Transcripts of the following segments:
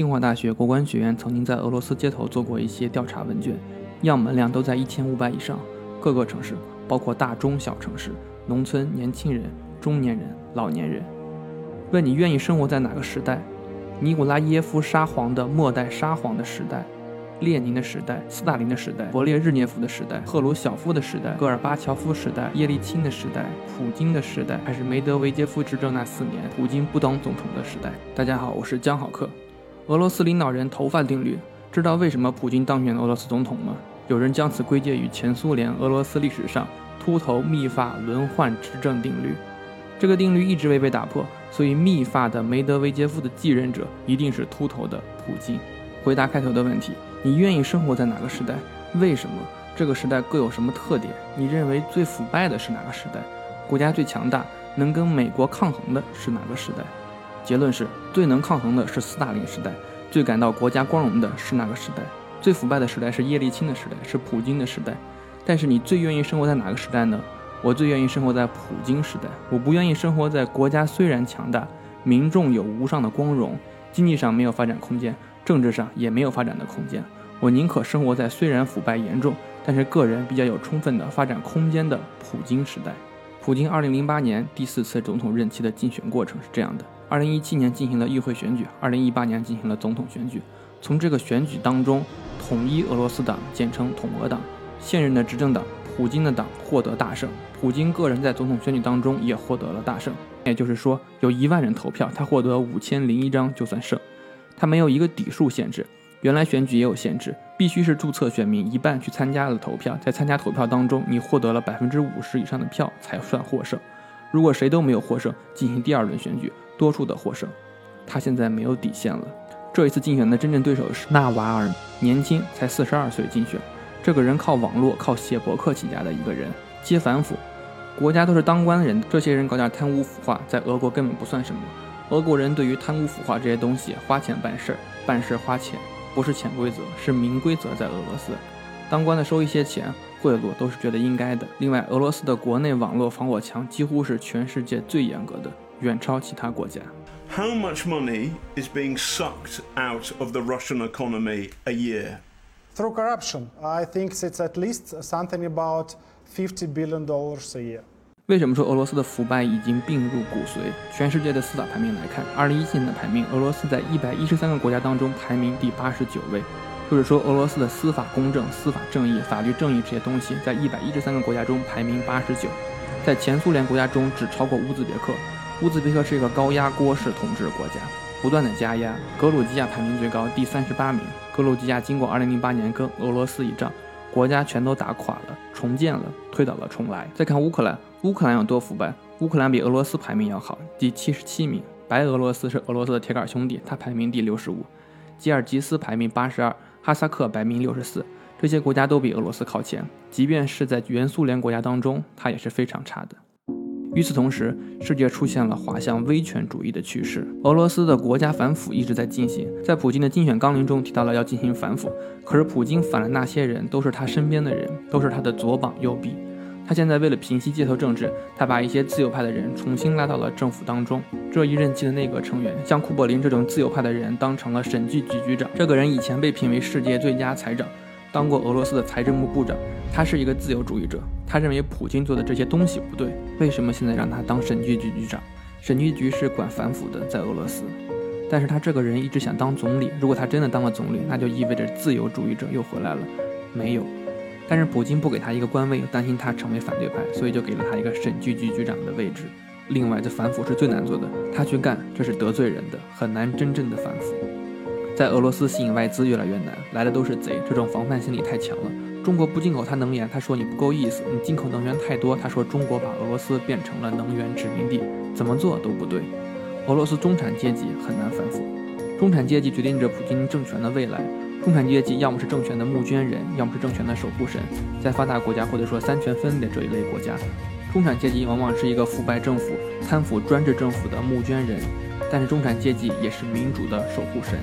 清华大学国关学院曾经在俄罗斯街头做过一些调查问卷，样本量都在一千五百以上，各个城市，包括大中小城市、农村、年轻人、中年人、老年人，问你愿意生活在哪个时代？尼古拉耶夫沙皇的末代沙皇的时代。列宁的时代、斯大林的时代、勃列日涅夫的时代、赫鲁晓夫的时代、戈尔巴乔夫时代、叶利钦的时代、普京的时代，还是梅德韦杰夫执政那四年普京不当总统的时代？大家好，我是江好客。俄罗斯领导人头发定律，知道为什么普京当选俄罗斯总统吗？有人将此归结于前苏联、俄罗斯历史上秃头密发轮换执政定律。这个定律一直未被打破，所以密发的梅德韦杰夫的继任者一定是秃头的普京。回答开头的问题。你愿意生活在哪个时代？为什么？这个时代各有什么特点？你认为最腐败的是哪个时代？国家最强大，能跟美国抗衡的是哪个时代？结论是最能抗衡的是斯大林时代，最感到国家光荣的是哪个时代？最腐败的时代是叶利钦的时代，是普京的时代。但是你最愿意生活在哪个时代呢？我最愿意生活在普京时代。我不愿意生活在国家虽然强大，民众有无上的光荣，经济上没有发展空间。政治上也没有发展的空间，我宁可生活在虽然腐败严重，但是个人比较有充分的发展空间的普京时代。普京2008年第四次总统任期的竞选过程是这样的：2017年进行了议会选举，2018年进行了总统选举。从这个选举当中，统一俄罗斯党简称统俄党，现任的执政党普京的党获得大胜。普京个人在总统选举当中也获得了大胜，也就是说，有一万人投票，他获得五千零一张就算胜。他没有一个底数限制，原来选举也有限制，必须是注册选民一半去参加了投票，在参加投票当中，你获得了百分之五十以上的票才算获胜。如果谁都没有获胜，进行第二轮选举，多数的获胜。他现在没有底线了。这一次竞选的真正对手是纳瓦尔，年轻，才四十二岁竞选。这个人靠网络、靠写博客起家的一个人，接反腐，国家都是当官的人，这些人搞点贪污腐化，在俄国根本不算什么。俄国人对于贪污腐化这些东西花钱办事儿，办事花钱，不是潜规则，是明规则。在俄罗斯，当官的收一些钱贿赂都是觉得应该的。另外，俄罗斯的国内网络防火墙几乎是全世界最严格的，远超其他国家。How much money is being sucked out of the Russian economy a year? Through corruption, I think it's at least something about fifty billion dollars a year. 为什么说俄罗斯的腐败已经病入骨髓？全世界的司法排名来看，二零一七年的排名，俄罗斯在一百一十三个国家当中排名第八十九位。就是说，俄罗斯的司法公正、司法正义、法律正义这些东西，在一百一十三个国家中排名八十九，在前苏联国家中只超过乌兹别克。乌兹别克是一个高压锅式统治国家，不断的加压。格鲁吉亚排名最高，第三十八名。格鲁吉亚经过二零零八年跟俄罗斯一仗，国家全都打垮了，重建了，推倒了重来。再看乌克兰。乌克兰有多腐败？乌克兰比俄罗斯排名要好，第七十七名。白俄罗斯是俄罗斯的铁杆兄弟，它排名第六十五。吉尔吉斯排名八十二，哈萨克排名六十四。这些国家都比俄罗斯靠前，即便是在原苏联国家当中，它也是非常差的。与此同时，世界出现了滑向威权主义的趋势。俄罗斯的国家反腐一直在进行，在普京的竞选纲领中提到了要进行反腐，可是普京反的那些人都是他身边的人，都是他的左膀右臂。他现在为了平息街头政治，他把一些自由派的人重新拉到了政府当中。这一任期的内阁成员，像库柏林这种自由派的人当成了审计局局长。这个人以前被评为世界最佳财长，当过俄罗斯的财政部部长。他是一个自由主义者，他认为普京做的这些东西不对。为什么现在让他当审计局局长？审计局是管反腐的，在俄罗斯。但是他这个人一直想当总理。如果他真的当了总理，那就意味着自由主义者又回来了。没有。但是普京不给他一个官位，又担心他成为反对派，所以就给了他一个审计局局长的位置。另外，这反腐是最难做的，他去干这是得罪人的，很难真正的反腐。在俄罗斯吸引外资越来越难，来的都是贼，这种防范心理太强了。中国不进口他能源，他说你不够意思；你进口能源太多，他说中国把俄罗斯变成了能源殖民地，怎么做都不对。俄罗斯中产阶级很难反腐，中产阶级决定着普京政权的未来。中产阶级要么是政权的募捐人，要么是政权的守护神。在发达国家或者说三权分立这一类国家，中产阶级往往是一个腐败政府、贪腐专制政府的募捐人，但是中产阶级也是民主的守护神。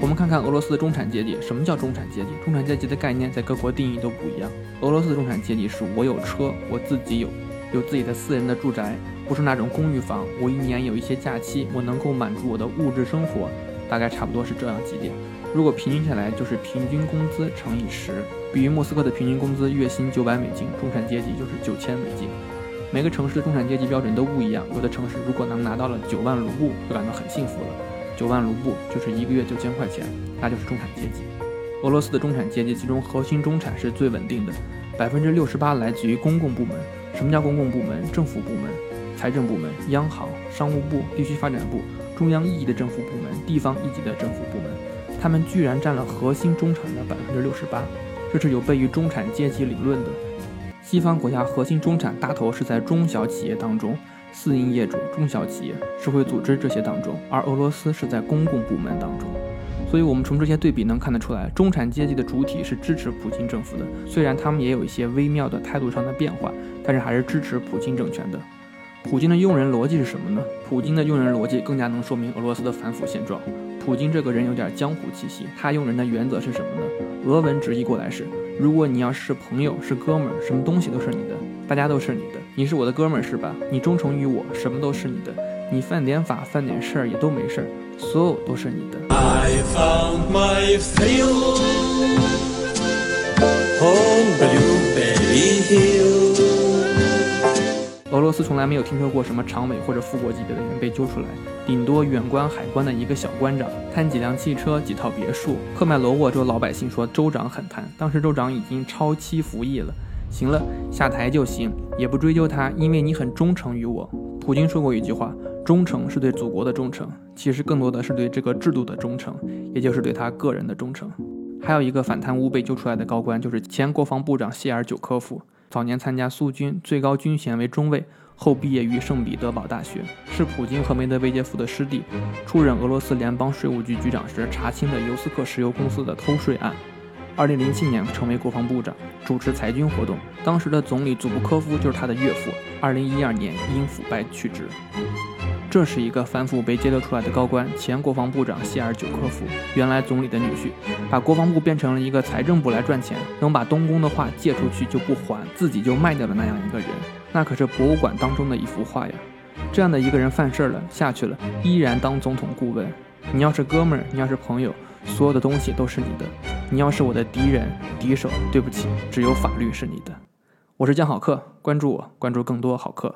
我们看看俄罗斯的中产阶级，什么叫中产阶级？中产阶级的概念在各国定义都不一样。俄罗斯的中产阶级是我有车，我自己有有自己的私人的住宅，不是那种公寓房。我一年有一些假期，我能够满足我的物质生活。大概差不多是这样几点。如果平均下来，就是平均工资乘以十。比如莫斯科的平均工资月薪九百美金，中产阶级就是九千美金。每个城市的中产阶级标准都不一样，有的城市如果能拿到了九万卢布，就感到很幸福了。九万卢布就是一个月九千块钱，那就是中产阶级。俄罗斯的中产阶级其中核心中产是最稳定的，百分之六十八来自于公共部门。什么叫公共部门？政府部门、财政部门、央行、商务部、地区发展部、中央一级的政府部门、地方一级的政府部门。他们居然占了核心中产的百分之六十八，这是有悖于中产阶级理论的。西方国家核心中产大头是在中小企业当中，私营业主、中小企业、社会组织这些当中，而俄罗斯是在公共部门当中。所以，我们从这些对比能看得出来，中产阶级的主体是支持普京政府的，虽然他们也有一些微妙的态度上的变化，但是还是支持普京政权的。普京的用人逻辑是什么呢？普京的用人逻辑更加能说明俄罗斯的反腐现状。普京这个人有点江湖气息，他用人的原则是什么呢？俄文直译过来是：如果你要是朋友、是哥们儿，什么东西都是你的，大家都是你的，你是我的哥们儿是吧？你忠诚于我，什么都是你的，你犯点法、犯点事儿也都没事儿，所有都是你的。俄罗斯从来没有听说过什么常委或者副国级别的人被揪出来，顶多远观海关的一个小关长，贪几辆汽车、几套别墅。克麦罗沃州老百姓说州长很贪，当时州长已经超期服役了。行了，下台就行，也不追究他，因为你很忠诚于我。普京说过一句话：忠诚是对祖国的忠诚，其实更多的是对这个制度的忠诚，也就是对他个人的忠诚。还有一个反贪污被揪出来的高官，就是前国防部长谢尔久科夫。早年参加苏军，最高军衔为中尉，后毕业于圣彼得堡大学，是普京和梅德韦杰夫的师弟。出任俄罗斯联邦税务局局长时，查清的尤斯克石油公司的偷税案。二零零七年成为国防部长，主持裁军活动。当时的总理祖布科夫就是他的岳父。二零一二年因腐败去职。这是一个反腐被揭露出来的高官，前国防部长谢尔久科夫，原来总理的女婿，把国防部变成了一个财政部来赚钱，能把东宫的画借出去就不还，自己就卖掉的那样一个人，那可是博物馆当中的一幅画呀。这样的一个人犯事儿了，下去了，依然当总统顾问。你要是哥们儿，你要是朋友，所有的东西都是你的；你要是我的敌人、敌手，对不起，只有法律是你的。我是江好客，关注我，关注更多好客。